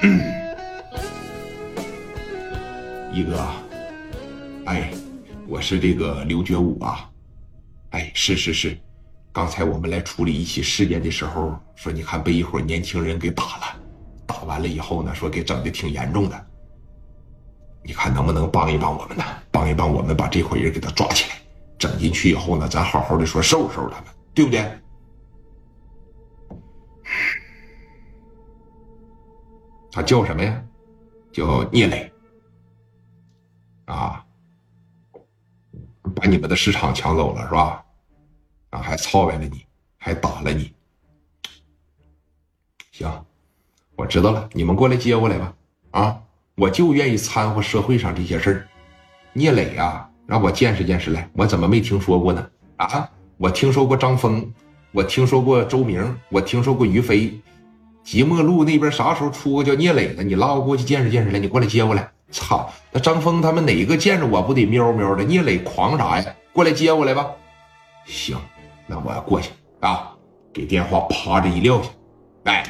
一哥，哎，我是这个刘觉武啊，哎，是是是，刚才我们来处理一起事件的时候，说你看被一伙年轻人给打了，打完了以后呢，说给整的挺严重的，你看能不能帮一帮我们呢？帮一帮我们把这伙人给他抓起来，整进去以后呢，咱好好的说收拾收拾他们，对不对？他叫什么呀？叫聂磊。啊，把你们的市场抢走了是吧？啊，还操坏了你，还打了你。行，我知道了，你们过来接过来吧。啊，我就愿意掺和社会上这些事儿。聂磊啊，让我见识见识来，我怎么没听说过呢？啊，我听说过张峰，我听说过周明，我听说过于飞。即墨路那边啥时候出个叫聂磊的？你拉我过去见识见识来，你过来接过来。操！那张峰他们哪个见着我不得喵喵的？聂磊狂啥呀？过来接我来吧。行，那我要过去啊。给电话啪的一撂下，哎，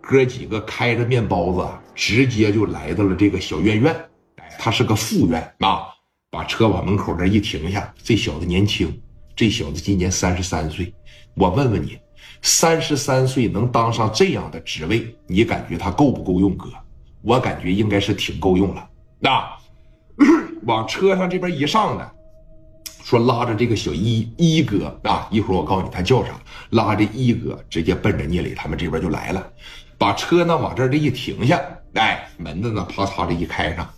哥几个开着面包子，直接就来到了这个小院院。哎，他是个副院啊。把车往门口这一停下，这小子年轻，这小子今年三十三岁。我问问你，三十三岁能当上这样的职位，你感觉他够不够用？哥？我感觉应该是挺够用了，那往车上这边一上呢，说拉着这个小一一哥啊，一会儿我告诉你他叫啥，拉着一哥直接奔着聂磊他们这边就来了，把车呢往这这一停下，哎，门子呢啪嚓的一开上，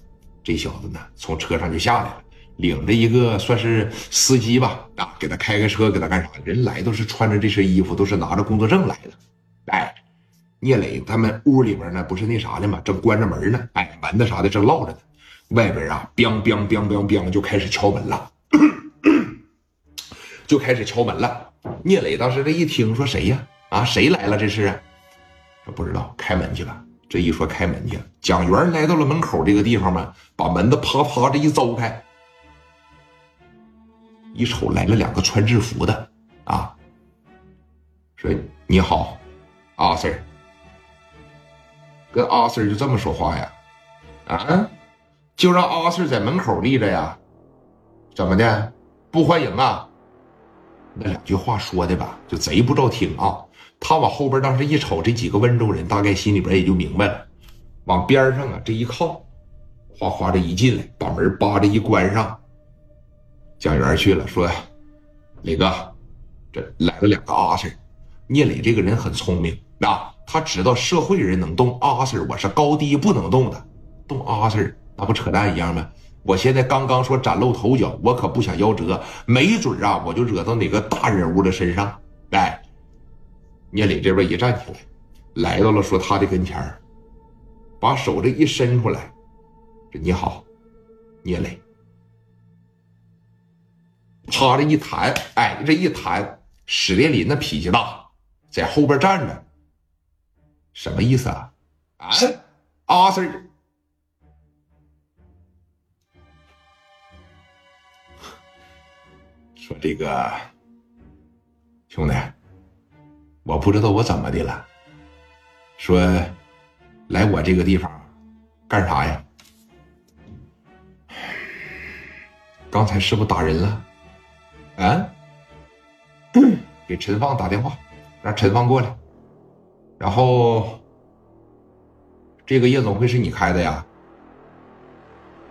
这小子呢从车上就下来了，领着一个算是司机吧，啊，给他开个车，给他干啥？人来都是穿着这身衣服，都是拿着工作证来的，哎。聂磊他们屋里边呢，不是那啥的吗？正关着门呢，哎，门子啥的正落着呢。外边啊梆梆梆梆梆就开始敲门了，就开始敲门了。聂磊当时这一听，说谁呀？啊，谁来了？这是？说不知道，开门去吧。这一说开门去，蒋元来到了门口这个地方嘛，把门子啪啪这一凿开，一瞅来了两个穿制服的，啊，说你好，阿 Sir。跟阿 Sir 就这么说话呀？啊，就让阿 Sir 在门口立着呀？怎么的？不欢迎啊？那两句话说的吧，就贼不着听啊！他往后边当时一瞅，这几个温州人大概心里边也就明白了，往边上啊这一靠，哗哗的一进来，把门扒着一关上。蒋元去了，说：“磊哥，这来了两个阿 Sir。聂磊这个人很聪明啊。”他知道社会人能动阿 Sir，我是高低不能动的，动阿 Sir 那不扯淡一样吗？我现在刚刚说崭露头角，我可不想夭折，没准啊，我就惹到哪个大人物的身上。来，聂磊这边一站起来，来到了说他的跟前把手这一伸出来，这你好，聂磊，啪这一弹，哎，这一弹，史殿林那脾气大，在后边站着。什么意思啊？啊，阿 Sir，说这个兄弟，我不知道我怎么的了。说来我这个地方干啥呀？刚才是不是打人了？啊？给陈放打电话，让陈放过来。然后，这个夜总会是你开的呀？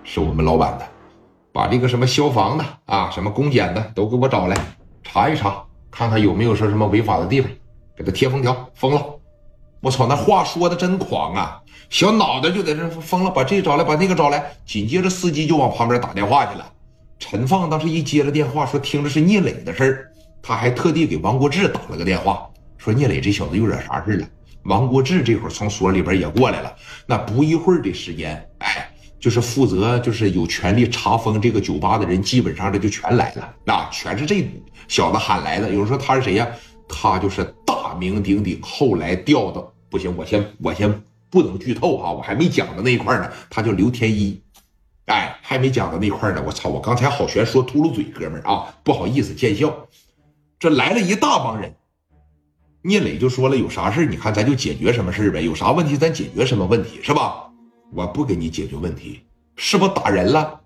是我们老板的，把这个什么消防的啊，什么公检的都给我找来，查一查，看看有没有说什么违法的地方，给他贴封条，封了。我操，那话说的真狂啊！小脑袋就在这封了，把这找来，把那个找来。紧接着司机就往旁边打电话去了。陈放当时一接了电话，说听着是聂磊的事儿，他还特地给王国志打了个电话。说聂磊这小子又惹啥事了？王国志这会儿从所里边也过来了。那不一会儿的时间，哎，就是负责就是有权利查封这个酒吧的人，基本上这就全来了。那全是这小子喊来的。有人说他是谁呀？他就是大名鼎鼎，后来调的不行，我先我先不能剧透啊，我还没讲到那一块呢。他叫刘天一，哎，还没讲到那块呢。我操，我刚才好悬说秃噜嘴，哥们儿啊，不好意思见笑。这来了一大帮人。聂磊就说了，有啥事你看咱就解决什么事呗，有啥问题咱解决什么问题，是吧？我不给你解决问题，是不打人了？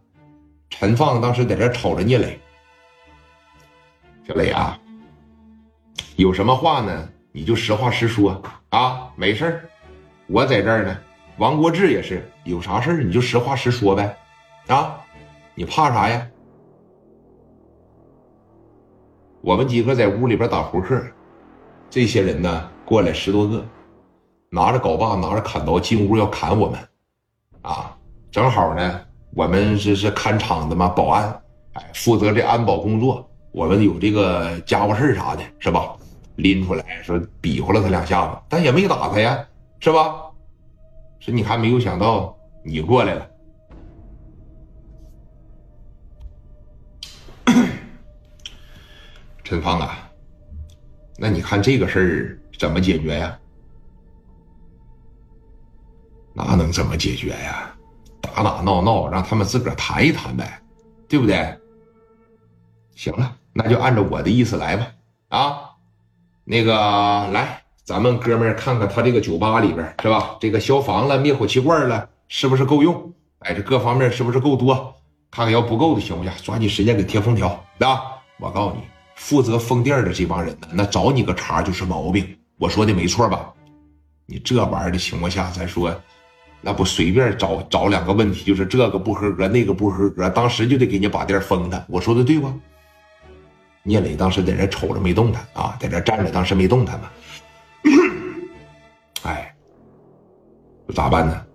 陈放当时在这瞅着聂磊，小磊啊，有什么话呢？你就实话实说啊，没事我在这儿呢。王国志也是，有啥事你就实话实说呗，啊，你怕啥呀？我们几个在屋里边打扑克，这些人呢过来十多个，拿着镐把，拿着砍刀进屋要砍我们，啊，正好呢，我们是是看场子嘛，保安，哎，负责这安保工作，我们有这个家伙事啥的，是吧？拎出来说比划了他两下子，但也没打他呀，是吧？说你还没有想到你过来了，陈芳啊，那你看这个事儿怎么解决呀？那能怎么解决呀？打打闹闹，让他们自个儿谈一谈呗，对不对？行了，那就按照我的意思来吧。啊，那个来。咱们哥们儿看看他这个酒吧里边是吧？这个消防了、灭火器罐了，是不是够用？哎，这各方面是不是够多？看看要不够的情况下？抓紧时间给贴封条啊！我告诉你，负责封店的这帮人呢，那找你个茬就是毛病。我说的没错吧？你这玩意儿的情况下，咱说，那不随便找找两个问题，就是这个不合格，那个不合格，当时就得给你把店封他。我说的对不？聂磊当时在这瞅着没动弹啊，在这站着，当时没动弹嘛。哎，咋办呢？